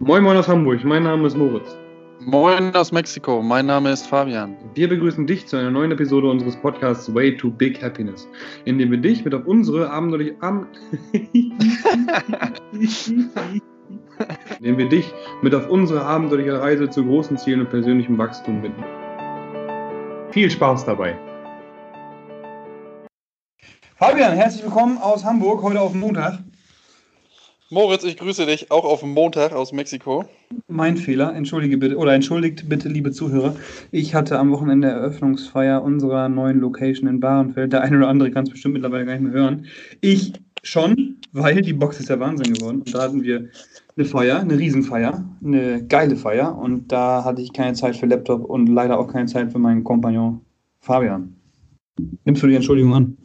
Moin Moin aus Hamburg, mein Name ist Moritz. Moin aus Mexiko, mein Name ist Fabian. Wir begrüßen dich zu einer neuen Episode unseres Podcasts Way to Big Happiness, in dem wir dich mit auf unsere abenteuerliche Am indem wir dich mit auf unsere abenteuerliche Reise zu großen Zielen und persönlichem Wachstum bitten. Viel Spaß dabei! Fabian, herzlich willkommen aus Hamburg, heute auf Montag. Moritz, ich grüße dich auch auf Montag aus Mexiko. Mein Fehler, entschuldige bitte, oder entschuldigt bitte, liebe Zuhörer. Ich hatte am Wochenende Eröffnungsfeier unserer neuen Location in Bahrenfeld. Der eine oder andere kann es bestimmt mittlerweile gar nicht mehr hören. Ich schon, weil die Box ist ja Wahnsinn geworden. Und da hatten wir eine Feier, eine Riesenfeier, eine geile Feier. Und da hatte ich keine Zeit für Laptop und leider auch keine Zeit für meinen Kompagnon Fabian. Nimmst du die Entschuldigung an?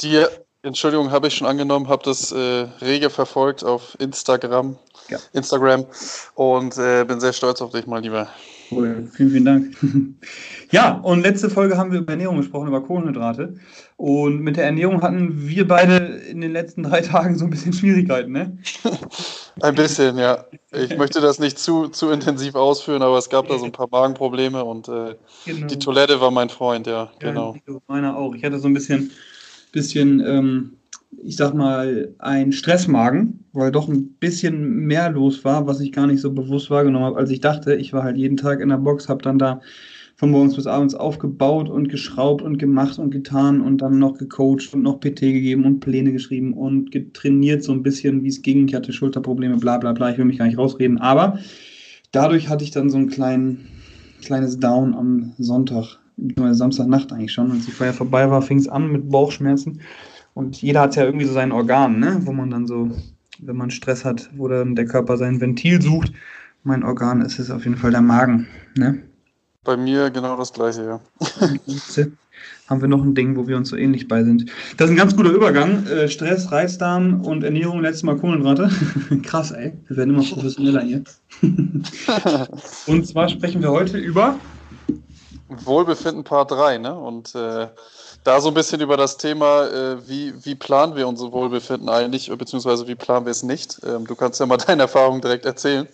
Die Entschuldigung habe ich schon angenommen, habe das äh, rege verfolgt auf Instagram, ja. Instagram und äh, bin sehr stolz auf dich, mein Lieber. Cool, vielen, vielen Dank. ja, und letzte Folge haben wir über Ernährung gesprochen, über Kohlenhydrate. Und mit der Ernährung hatten wir beide in den letzten drei Tagen so ein bisschen Schwierigkeiten, ne? ein bisschen, ja. Ich möchte das nicht zu, zu intensiv ausführen, aber es gab da so ein paar Magenprobleme und äh, genau. die Toilette war mein Freund, ja, ja genau. Meiner auch. Ich hatte so ein bisschen bisschen, ähm, ich sag mal, ein Stressmagen, weil doch ein bisschen mehr los war, was ich gar nicht so bewusst wahrgenommen habe, als ich dachte. Ich war halt jeden Tag in der Box, habe dann da von morgens bis abends aufgebaut und geschraubt und gemacht und getan und dann noch gecoacht und noch PT gegeben und Pläne geschrieben und getrainiert so ein bisschen, wie es ging. Ich hatte Schulterprobleme, bla bla bla. Ich will mich gar nicht rausreden. Aber dadurch hatte ich dann so ein klein, kleines Down am Sonntag Samstagnacht eigentlich schon. Als die Feier vorbei war, fing es an mit Bauchschmerzen. Und jeder hat ja irgendwie so sein Organ, ne? wo man dann so, wenn man Stress hat, wo dann der Körper sein Ventil sucht. Mein Organ ist es auf jeden Fall der Magen. Ne? Bei mir genau das gleiche, ja. haben wir noch ein Ding, wo wir uns so ähnlich bei sind. Das ist ein ganz guter Übergang. Äh, Stress, Reizdarm und Ernährung, letztes Mal Kohlenhydrate. Krass, ey. Wir werden immer professioneller hier. und zwar sprechen wir heute über Wohlbefinden Part 3, ne? Und äh, da so ein bisschen über das Thema, äh, wie, wie planen wir unser Wohlbefinden eigentlich, beziehungsweise wie planen wir es nicht. Ähm, du kannst ja mal deine Erfahrungen direkt erzählen.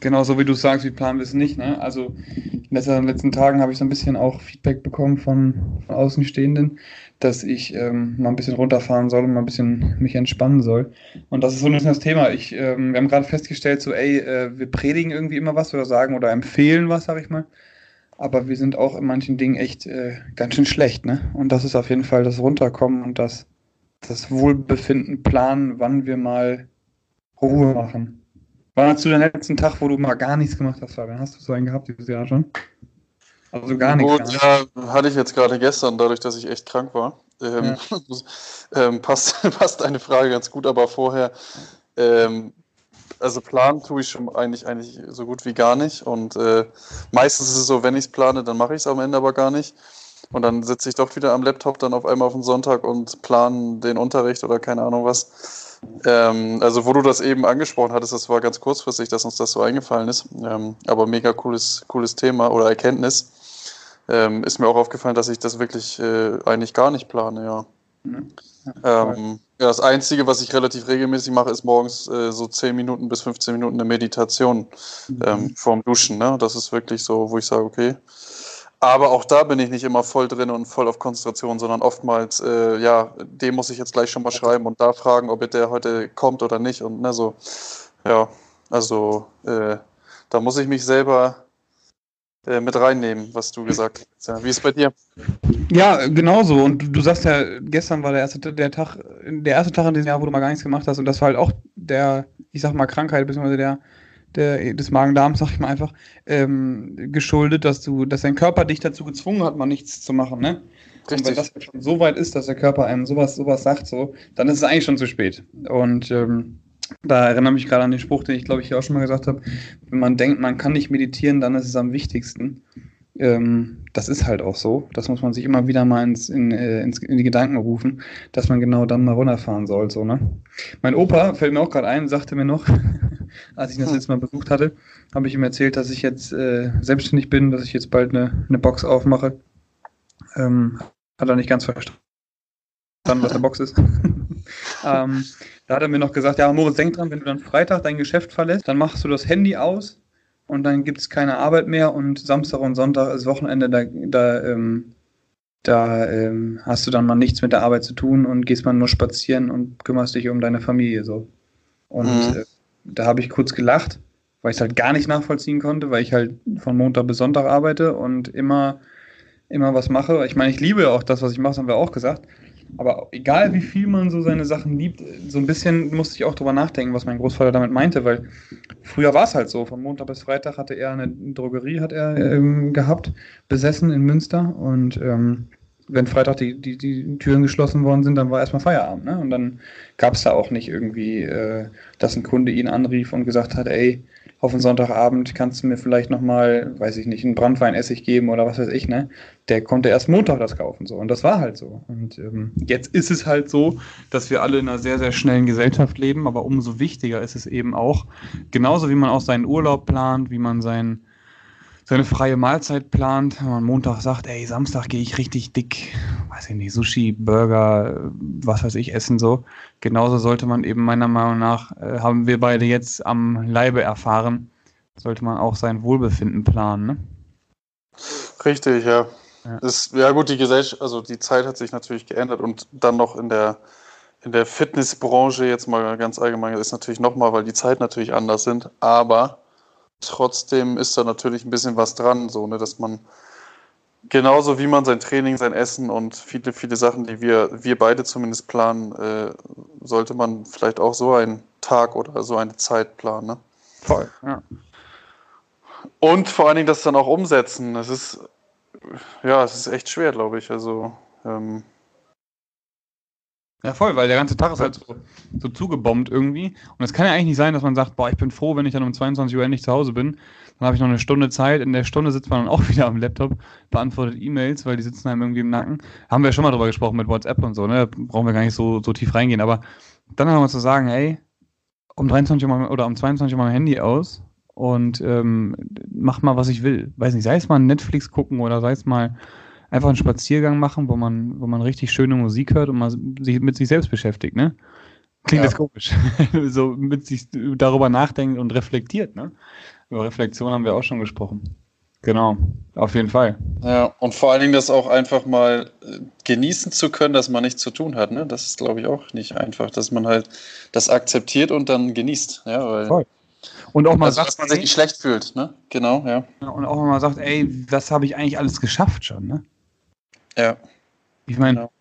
Genau, so wie du sagst, wie planen wir es nicht. Ne? Also in den letzten Tagen habe ich so ein bisschen auch Feedback bekommen von, von Außenstehenden, dass ich ähm, mal ein bisschen runterfahren soll und mal ein bisschen mich entspannen soll. Und das ist so ein bisschen das Thema. Ich, ähm, wir haben gerade festgestellt, so, ey, äh, wir predigen irgendwie immer was oder sagen oder empfehlen was, sag ich mal aber wir sind auch in manchen Dingen echt äh, ganz schön schlecht, ne? Und das ist auf jeden Fall das Runterkommen und das, das Wohlbefinden planen, wann wir mal Ruhe machen. War das zu deinem letzten Tag, wo du mal gar nichts gemacht hast, Fabian? Hast du so einen gehabt dieses Jahr schon? Also gar nichts. Gut, ja, hatte ich jetzt gerade gestern, dadurch, dass ich echt krank war. Ähm, ja. ähm, passt, passt eine Frage ganz gut, aber vorher ähm, also planen tue ich schon eigentlich, eigentlich so gut wie gar nicht. Und äh, meistens ist es so, wenn ich es plane, dann mache ich es am Ende aber gar nicht. Und dann sitze ich doch wieder am Laptop dann auf einmal auf den Sonntag und plane den Unterricht oder keine Ahnung was. Ähm, also wo du das eben angesprochen hattest, das war ganz kurzfristig, dass uns das so eingefallen ist. Ähm, aber mega cooles, cooles Thema oder Erkenntnis. Ähm, ist mir auch aufgefallen, dass ich das wirklich äh, eigentlich gar nicht plane, ja. Ja, ähm, ja, das Einzige, was ich relativ regelmäßig mache, ist morgens äh, so 10 Minuten bis 15 Minuten eine Meditation mhm. ähm, vorm Duschen. Ne? Das ist wirklich so, wo ich sage, okay. Aber auch da bin ich nicht immer voll drin und voll auf Konzentration, sondern oftmals, äh, ja, dem muss ich jetzt gleich schon mal schreiben und da fragen, ob der heute kommt oder nicht. Und ne, so, ja, also äh, da muss ich mich selber mit reinnehmen, was du gesagt hast. Ja, wie ist es bei dir? Ja, genauso. Und du, du, sagst ja, gestern war der erste, der Tag, der erste Tag in diesem Jahr, wo du mal gar nichts gemacht hast. Und das war halt auch der, ich sag mal, Krankheit, beziehungsweise der, der, des Magen-Darms, sag ich mal einfach, ähm, geschuldet, dass du, dass dein Körper dich dazu gezwungen hat, mal nichts zu machen, ne? Richtig. Und wenn das schon so weit ist, dass der Körper einem sowas, sowas sagt, so, dann ist es eigentlich schon zu spät. Und ähm, da erinnere mich gerade an den Spruch, den ich glaube ich hier auch schon mal gesagt habe. Wenn man denkt, man kann nicht meditieren, dann ist es am wichtigsten. Ähm, das ist halt auch so. Das muss man sich immer wieder mal ins, in, äh, ins, in die Gedanken rufen, dass man genau dann mal runterfahren soll. So, ne? Mein Opa, fällt mir auch gerade ein, sagte mir noch, als ich ihn das letzte Mal besucht hatte, habe ich ihm erzählt, dass ich jetzt äh, selbstständig bin, dass ich jetzt bald eine, eine Box aufmache. Ähm, hat er nicht ganz verstanden, was eine Box ist. ähm, da hat er mir noch gesagt, ja, Moritz, denk dran, wenn du dann Freitag dein Geschäft verlässt, dann machst du das Handy aus und dann gibt es keine Arbeit mehr und Samstag und Sonntag ist Wochenende, da, da, ähm, da ähm, hast du dann mal nichts mit der Arbeit zu tun und gehst mal nur spazieren und kümmerst dich um deine Familie so. Und mhm. äh, da habe ich kurz gelacht, weil ich es halt gar nicht nachvollziehen konnte, weil ich halt von Montag bis Sonntag arbeite und immer, immer was mache. Ich meine, ich liebe auch das, was ich mache, das haben wir auch gesagt. Aber egal wie viel man so seine Sachen liebt, so ein bisschen musste ich auch drüber nachdenken, was mein Großvater damit meinte, weil früher war es halt so. Von Montag bis Freitag hatte er eine Drogerie hat er ähm, gehabt, besessen in Münster und ähm, wenn Freitag die, die, die Türen geschlossen worden sind, dann war erstmal Feierabend. Ne? Und dann gab es da auch nicht irgendwie, äh, dass ein Kunde ihn anrief und gesagt hat, ey, auf den Sonntagabend kannst du mir vielleicht nochmal, weiß ich nicht, einen Brandweinessig geben oder was weiß ich, ne? Der konnte erst Montag das kaufen, so. Und das war halt so. Und ähm, jetzt ist es halt so, dass wir alle in einer sehr, sehr schnellen Gesellschaft leben, aber umso wichtiger ist es eben auch, genauso wie man auch seinen Urlaub plant, wie man seinen seine freie Mahlzeit plant, wenn man Montag sagt, ey, Samstag gehe ich richtig dick, weiß ich nicht, Sushi, Burger, was weiß ich, essen so. Genauso sollte man eben meiner Meinung nach, äh, haben wir beide jetzt am Leibe erfahren, sollte man auch sein Wohlbefinden planen, ne? Richtig, ja. Ja. Ist, ja gut, die Gesellschaft, also die Zeit hat sich natürlich geändert und dann noch in der in der Fitnessbranche jetzt mal ganz allgemein ist natürlich nochmal, weil die Zeit natürlich anders sind, aber trotzdem ist da natürlich ein bisschen was dran, so, ne, dass man genauso wie man sein Training, sein Essen und viele, viele Sachen, die wir, wir beide zumindest planen, äh, sollte man vielleicht auch so einen Tag oder so eine Zeit planen. Ne? Voll, ja. Und vor allen Dingen das dann auch umsetzen. Das ist, ja, es ist echt schwer, glaube ich. Also, ähm, ja, voll, weil der ganze Tag ist halt so, so zugebombt irgendwie. Und es kann ja eigentlich nicht sein, dass man sagt, boah, ich bin froh, wenn ich dann um 22 Uhr endlich zu Hause bin. Dann habe ich noch eine Stunde Zeit. In der Stunde sitzt man dann auch wieder am Laptop, beantwortet E-Mails, weil die sitzen einem irgendwie im Nacken. Haben wir schon mal drüber gesprochen mit WhatsApp und so, ne? Da brauchen wir gar nicht so, so tief reingehen. Aber dann nochmal zu sagen, ey, um 23 Uhr oder um 22 Uhr mal mein Handy aus und ähm, mach mal, was ich will. Weiß nicht, sei es mal Netflix gucken oder sei es mal einfach einen Spaziergang machen, wo man, wo man richtig schöne Musik hört und man sich mit sich selbst beschäftigt, ne? Klingt ja. das komisch. so mit sich darüber nachdenkt und reflektiert, ne? Über Reflexion haben wir auch schon gesprochen. Genau, auf jeden Fall. Ja, und vor allen Dingen das auch einfach mal äh, genießen zu können, dass man nichts zu tun hat. Ne? Das ist, glaube ich, auch nicht einfach, dass man halt das akzeptiert und dann genießt. Ja, weil Voll. Und auch mal also, sagt, dass man sich nicht schlecht fühlt, ne? Genau, ja. Und auch mal sagt, ey, was habe ich eigentlich alles geschafft schon, ne? Ja. Ich meine, genau.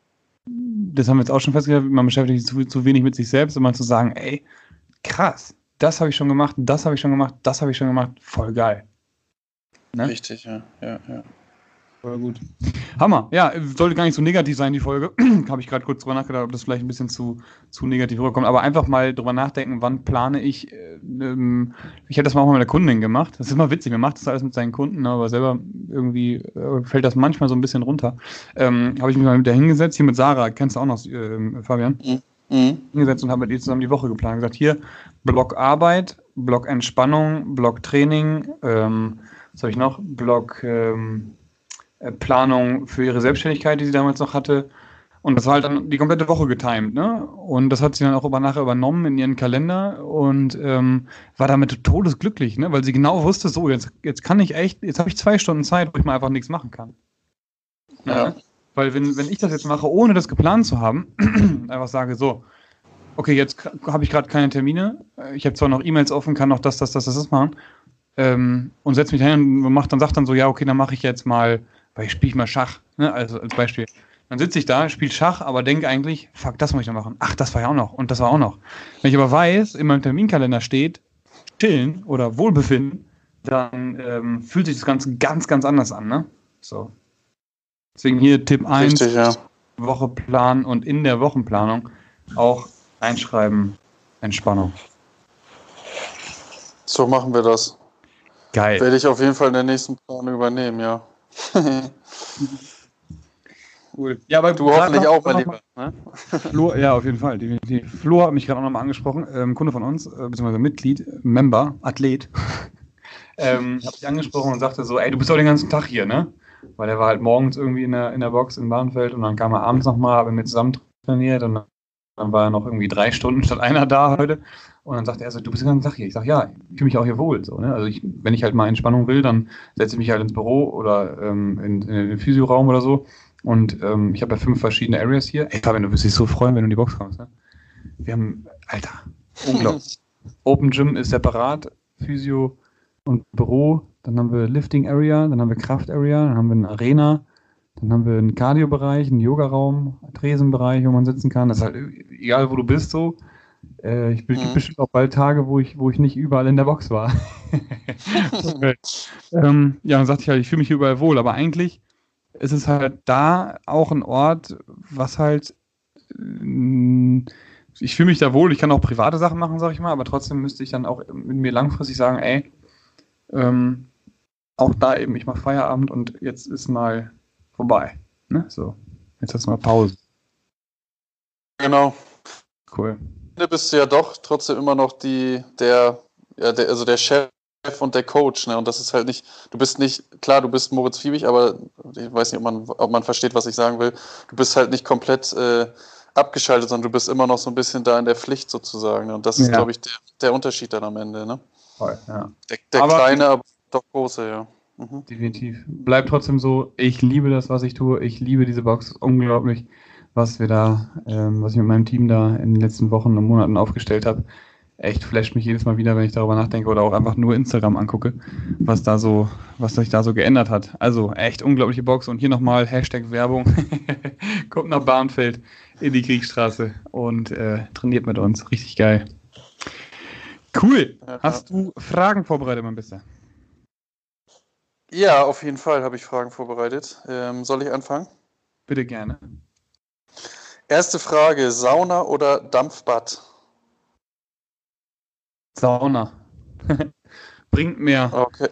das haben wir jetzt auch schon festgestellt, man beschäftigt sich zu, zu wenig mit sich selbst, um mal zu sagen, ey, krass, das habe ich schon gemacht, das habe ich schon gemacht, das habe ich schon gemacht, voll geil. Ne? Richtig, ja, ja, ja. Voll gut. Hammer. Ja, sollte gar nicht so negativ sein, die Folge. Habe ich gerade kurz drüber nachgedacht, ob das vielleicht ein bisschen zu, zu negativ rüberkommt. Aber einfach mal drüber nachdenken, wann plane ich. Äh, ähm, ich hätte das mal auch mal mit der Kundin gemacht. Das ist immer witzig. Man macht das alles mit seinen Kunden, aber selber irgendwie äh, fällt das manchmal so ein bisschen runter. Ähm, habe ich mich mal mit der hingesetzt, hier mit Sarah, kennst du auch noch, äh, Fabian? Mhm. mhm. Hingesetzt und habe mit ihr zusammen die Woche geplant. Gesagt, hier, Block Arbeit, Block Entspannung, Block Training, ähm, was habe ich noch? Block. Ähm, äh, Planung für ihre Selbstständigkeit, die sie damals noch hatte. Und das war halt dann die komplette Woche getimed, ne? Und das hat sie dann auch über nachher übernommen in ihren Kalender und ähm, war damit todesglücklich, ne? Weil sie genau wusste, so, jetzt, jetzt kann ich echt, jetzt habe ich zwei Stunden Zeit, wo ich mal einfach nichts machen kann. Ja. ja. Weil wenn, wenn ich das jetzt mache, ohne das geplant zu haben, einfach sage, so, okay, jetzt habe ich gerade keine Termine, ich habe zwar noch E-Mails offen, kann noch das, das, das, das, das machen, ähm, und setze mich hin und macht dann sagt dann so, ja, okay, dann mache ich jetzt mal weil ich spiele mal Schach, ne? also als Beispiel. Dann sitze ich da, spiele Schach, aber denke eigentlich, fuck, das muss ich noch machen. Ach, das war ja auch noch und das war auch noch. Wenn ich aber weiß, in meinem Terminkalender steht, chillen oder Wohlbefinden, dann ähm, fühlt sich das Ganze ganz, ganz anders an. Ne? So. Deswegen hier Tipp 1, Richtig, ja. Woche planen und in der Wochenplanung auch einschreiben, Entspannung. So machen wir das. Geil. Werde ich auf jeden Fall in der nächsten Planung übernehmen, ja. cool. Ja, aber du hoffentlich auch, mein Lieber. Ne? Flo, ja, auf jeden Fall, definitiv. Flo hat mich gerade auch nochmal angesprochen, ähm, Kunde von uns, äh, beziehungsweise Mitglied, Member, Athlet, ähm, hat mich angesprochen und sagte so, ey, du bist doch den ganzen Tag hier, ne? Weil er war halt morgens irgendwie in der, in der Box in Bahnfeld und dann kam er abends nochmal, haben wir zusammen trainiert und dann war er noch irgendwie drei Stunden statt einer da heute. Und dann sagte er so, du bist den ganzen Tag hier. Ich sage, ja, ich fühle mich auch hier wohl. So, ne? Also ich, wenn ich halt mal Entspannung will, dann setze ich mich halt ins Büro oder ähm, in, in den Physioraum oder so. Und ähm, ich habe ja fünf verschiedene Areas hier. Ey, Fabian, du wirst dich so freuen, wenn du in die Box kommst. Ne? Wir haben, Alter, unglaublich. Open Gym ist separat, Physio und Büro. Dann haben wir Lifting Area, dann haben wir Kraft Area, dann haben wir eine Arena, dann haben wir einen Cardio-Bereich, einen Yoga-Raum, einen Tresenbereich, wo man sitzen kann. Das ist halt egal, wo du bist so. Äh, ich bin mhm. bestimmt auch bald Tage, wo ich, wo ich nicht überall in der Box war. ähm, ja, dann sagte ich halt, ich fühle mich überall wohl, aber eigentlich ist es halt da auch ein Ort, was halt äh, ich fühle mich da wohl, ich kann auch private Sachen machen, sag ich mal, aber trotzdem müsste ich dann auch mit mir langfristig sagen, ey, ähm, auch da eben, ich mache Feierabend und jetzt ist mal vorbei. Ne? So, jetzt hast du mal Pause. Genau. Cool. Du bist ja doch trotzdem immer noch die, der, ja, der, also der Chef und der Coach, ne? Und das ist halt nicht, du bist nicht, klar, du bist Moritz Fiebig, aber ich weiß nicht, ob man, ob man versteht, was ich sagen will. Du bist halt nicht komplett äh, abgeschaltet, sondern du bist immer noch so ein bisschen da in der Pflicht sozusagen. Ne? Und das ist, ja. glaube ich, der, der, Unterschied dann am Ende, ne? Voll, ja. Der, der aber kleine, aber doch große, ja. Mhm. Definitiv. Bleibt trotzdem so, ich liebe das, was ich tue. Ich liebe diese Box. Unglaublich, was wir da, ähm, was ich mit meinem Team da in den letzten Wochen und Monaten aufgestellt habe. Echt flasht mich jedes Mal wieder, wenn ich darüber nachdenke oder auch einfach nur Instagram angucke, was da so, was sich da so geändert hat. Also echt unglaubliche Box und hier nochmal Hashtag Werbung. Kommt nach Bahnfeld in die Kriegsstraße und äh, trainiert mit uns. Richtig geil. Cool. Hast du Fragen vorbereitet, mein Bester? Ja, auf jeden Fall habe ich Fragen vorbereitet. Ähm, soll ich anfangen? Bitte gerne. Erste Frage: Sauna oder Dampfbad? Sauna. bringt mehr. Okay.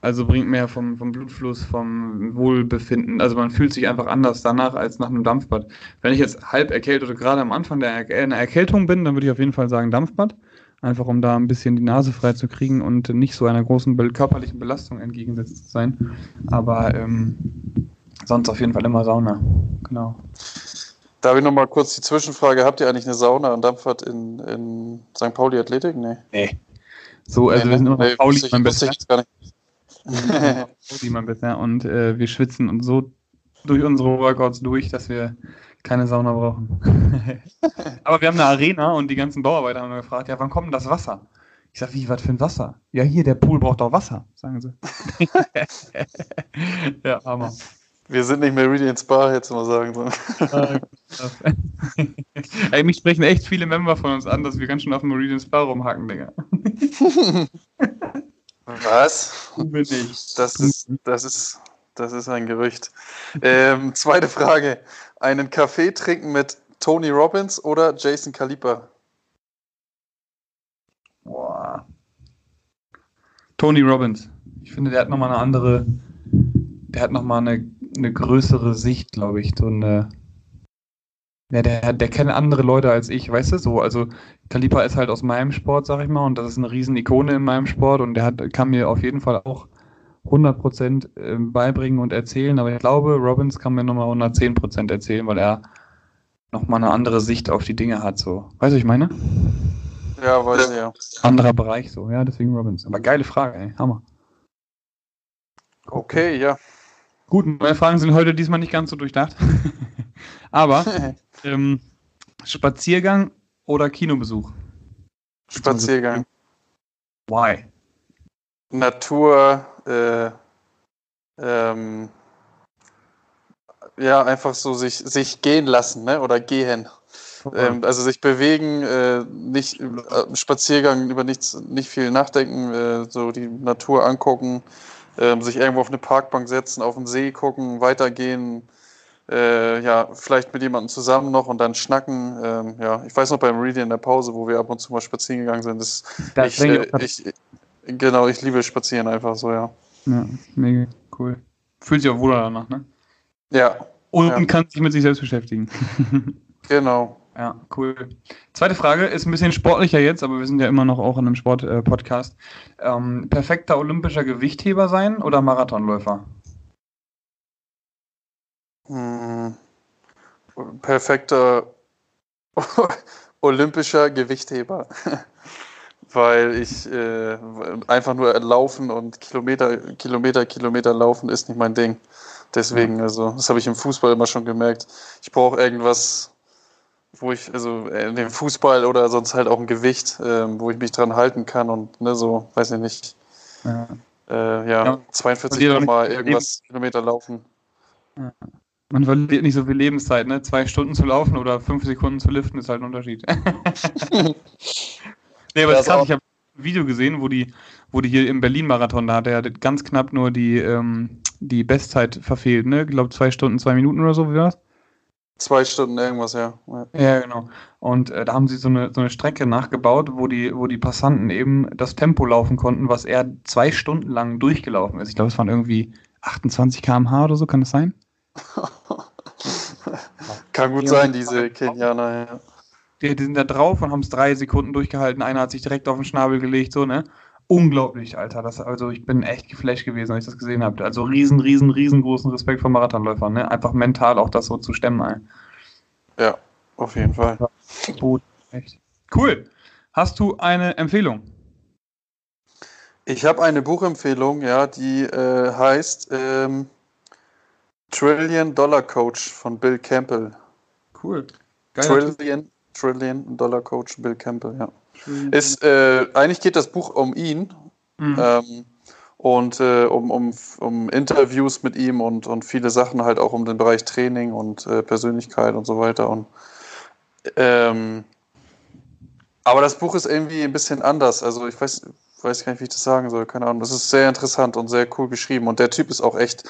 Also bringt mehr vom, vom Blutfluss, vom Wohlbefinden. Also man fühlt sich einfach anders danach als nach einem Dampfbad. Wenn ich jetzt halb erkältet oder gerade am Anfang der er einer Erkältung bin, dann würde ich auf jeden Fall sagen Dampfbad einfach um da ein bisschen die Nase frei zu kriegen und nicht so einer großen körperlichen Belastung entgegengesetzt zu sein. Aber ähm, sonst auf jeden Fall immer Sauna. Genau. Darf ich nochmal kurz die Zwischenfrage? Habt ihr eigentlich eine Sauna und Dampfbad in, in St. Pauli Athletik? Nee. Nee. So, also nee, wir sind immer nee, Pauli, mein Besser. Pauli, mein Besser. Und äh, wir schwitzen und so durch unsere Workouts durch, dass wir keine Sauna brauchen. Aber wir haben eine Arena und die ganzen Bauarbeiter haben gefragt, ja, wann kommt denn das Wasser? Ich sag, wie, was für ein Wasser? Ja, hier, der Pool braucht doch Wasser, sagen sie. ja, Hammer. Wir sind nicht Meridian Spa, jetzt mal sagen. Ey, mich sprechen echt viele Member von uns an, dass wir ganz schön auf dem Meridian Spa rumhacken, Digga. Was? Das ist, das ist, das ist ein Gerücht. Ähm, zweite Frage einen Kaffee trinken mit Tony Robbins oder Jason Kalipa? Boah. Tony Robbins. Ich finde, der hat nochmal eine andere, der hat nochmal eine, eine größere Sicht, glaube ich. So eine, ja, der, der kennt andere Leute als ich, weißt du, so, also Kalipa ist halt aus meinem Sport, sag ich mal, und das ist eine riesen Ikone in meinem Sport und der hat, kann mir auf jeden Fall auch 100% ähm, beibringen und erzählen, aber ich glaube, Robbins kann mir nochmal 110% erzählen, weil er nochmal eine andere Sicht auf die Dinge hat. So. Weißt du, ich meine? Ja, weiß ich ja. Anderer Bereich so, ja, deswegen Robbins. Aber geile Frage, ey, Hammer. Okay, ja. Gut, meine Fragen sind heute diesmal nicht ganz so durchdacht. aber ähm, Spaziergang oder Kinobesuch? Spaziergang. Why? Natur, äh, ähm, ja, einfach so sich, sich gehen lassen, ne? Oder gehen. Ähm, also sich bewegen, äh, nicht äh, Spaziergang über nichts, nicht viel nachdenken, äh, so die Natur angucken, äh, sich irgendwo auf eine Parkbank setzen, auf den See gucken, weitergehen, äh, ja, vielleicht mit jemandem zusammen noch und dann schnacken. Ähm, ja, ich weiß noch beim Reading in der Pause, wo wir ab und zu mal spazieren gegangen sind, das, das ich, äh, ich, Genau, ich liebe Spazieren einfach so, ja. Ja, mega cool. Fühlt sich auch wohler danach, ne? Ja. Und ja. kann sich mit sich selbst beschäftigen. genau. Ja, cool. Zweite Frage ist ein bisschen sportlicher jetzt, aber wir sind ja immer noch auch in einem Sport-Podcast. Äh, ähm, perfekter olympischer Gewichtheber sein oder Marathonläufer? Hm, perfekter olympischer Gewichtheber. Weil ich äh, einfach nur laufen und Kilometer, Kilometer, Kilometer laufen ist nicht mein Ding. Deswegen, also, das habe ich im Fußball immer schon gemerkt. Ich brauche irgendwas, wo ich, also in äh, dem Fußball oder sonst halt auch ein Gewicht, äh, wo ich mich dran halten kann und ne, so, weiß ich nicht. Ja, äh, ja, ja 42 mal irgendwas Kilometer laufen. Ja. Man verliert nicht so viel Lebenszeit, ne? Zwei Stunden zu laufen oder fünf Sekunden zu liften ist halt ein Unterschied. nee, aber das krass, ich habe ein Video gesehen, wo die, wo die hier im Berlin-Marathon, da hat er ganz knapp nur die, ähm, die Bestzeit verfehlt, ne? Ich glaube zwei Stunden, zwei Minuten oder so, wie war's? Zwei Stunden irgendwas, ja. Ja, ja genau. Und äh, da haben sie so eine, so eine Strecke nachgebaut, wo die, wo die Passanten eben das Tempo laufen konnten, was er zwei Stunden lang durchgelaufen ist. Ich glaube, es waren irgendwie 28 km/h oder so, kann das sein? kann gut sein, diese Kenianer, ja. Die, die sind da drauf und haben es drei Sekunden durchgehalten. Einer hat sich direkt auf den Schnabel gelegt, so, ne? unglaublich, Alter. Das, also ich bin echt geflasht gewesen, als ich das gesehen habe. Also riesen, riesen, riesengroßen Respekt vor Marathonläufern. Ne? Einfach mental auch das so zu stemmen. Ey. Ja, auf jeden Fall. Echt. Cool. Hast du eine Empfehlung? Ich habe eine Buchempfehlung, ja, die äh, heißt ähm, Trillion Dollar Coach von Bill Campbell. Cool. Geil, Trillion, Trillion Dollar Coach Bill Campbell, ja. Ist, äh, eigentlich geht das Buch um ihn mhm. ähm, und äh, um, um, um Interviews mit ihm und, und viele Sachen halt auch um den Bereich Training und äh, Persönlichkeit und so weiter. Und, ähm, aber das Buch ist irgendwie ein bisschen anders. Also ich weiß, weiß gar nicht, wie ich das sagen soll. Keine Ahnung. Das ist sehr interessant und sehr cool geschrieben. Und der Typ ist auch echt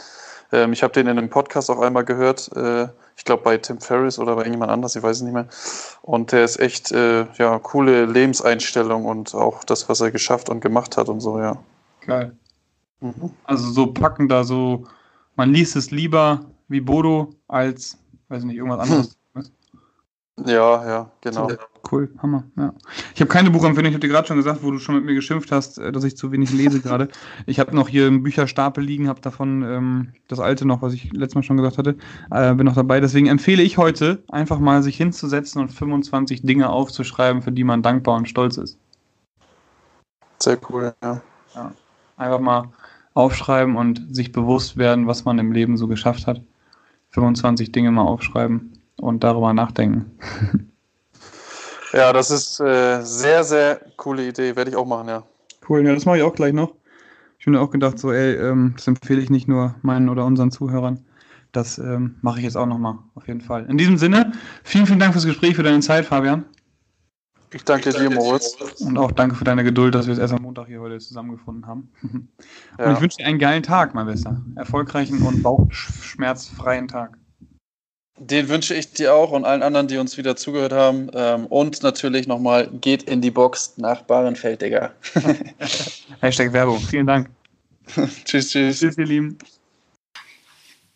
ähm, ich habe den in einem Podcast auch einmal gehört. Äh, ich glaube bei Tim Ferriss oder bei irgendjemand anders, ich weiß es nicht mehr. Und der ist echt, äh, ja, coole Lebenseinstellung und auch das, was er geschafft und gemacht hat und so, ja. Geil. Mhm. Also so packender, so, man liest es lieber wie Bodo als, weiß nicht, irgendwas anderes. Ja, ja, genau. Cool, Hammer. Ja. Ich habe keine Buchempfehlung, ich habe dir gerade schon gesagt, wo du schon mit mir geschimpft hast, äh, dass ich zu wenig lese gerade. Ich habe noch hier einen Bücherstapel liegen, habe davon ähm, das alte noch, was ich letztes Mal schon gesagt hatte, äh, bin noch dabei. Deswegen empfehle ich heute einfach mal sich hinzusetzen und 25 Dinge aufzuschreiben, für die man dankbar und stolz ist. Sehr cool, ja. ja. Einfach mal aufschreiben und sich bewusst werden, was man im Leben so geschafft hat. 25 Dinge mal aufschreiben und darüber nachdenken. Ja, das ist äh, sehr, sehr coole Idee. Werde ich auch machen, ja. Cool, ja, das mache ich auch gleich noch. Ich habe mir auch gedacht, so, ey, ähm, das empfehle ich nicht nur meinen oder unseren Zuhörern. Das ähm, mache ich jetzt auch nochmal, auf jeden Fall. In diesem Sinne, vielen, vielen Dank fürs Gespräch, für deine Zeit, Fabian. Ich danke, ich danke dir, Moritz. Und auch danke für deine Geduld, dass wir es erst am Montag hier heute zusammengefunden haben. Und ich wünsche dir einen geilen Tag, mein Bester. Erfolgreichen und bauchschmerzfreien Tag. Den wünsche ich dir auch und allen anderen, die uns wieder zugehört haben. Ähm, und natürlich nochmal, geht in die Box nach Bahrenfeld, Digga. Hashtag Werbung. Vielen Dank. tschüss, tschüss. Tschüss, ihr Lieben.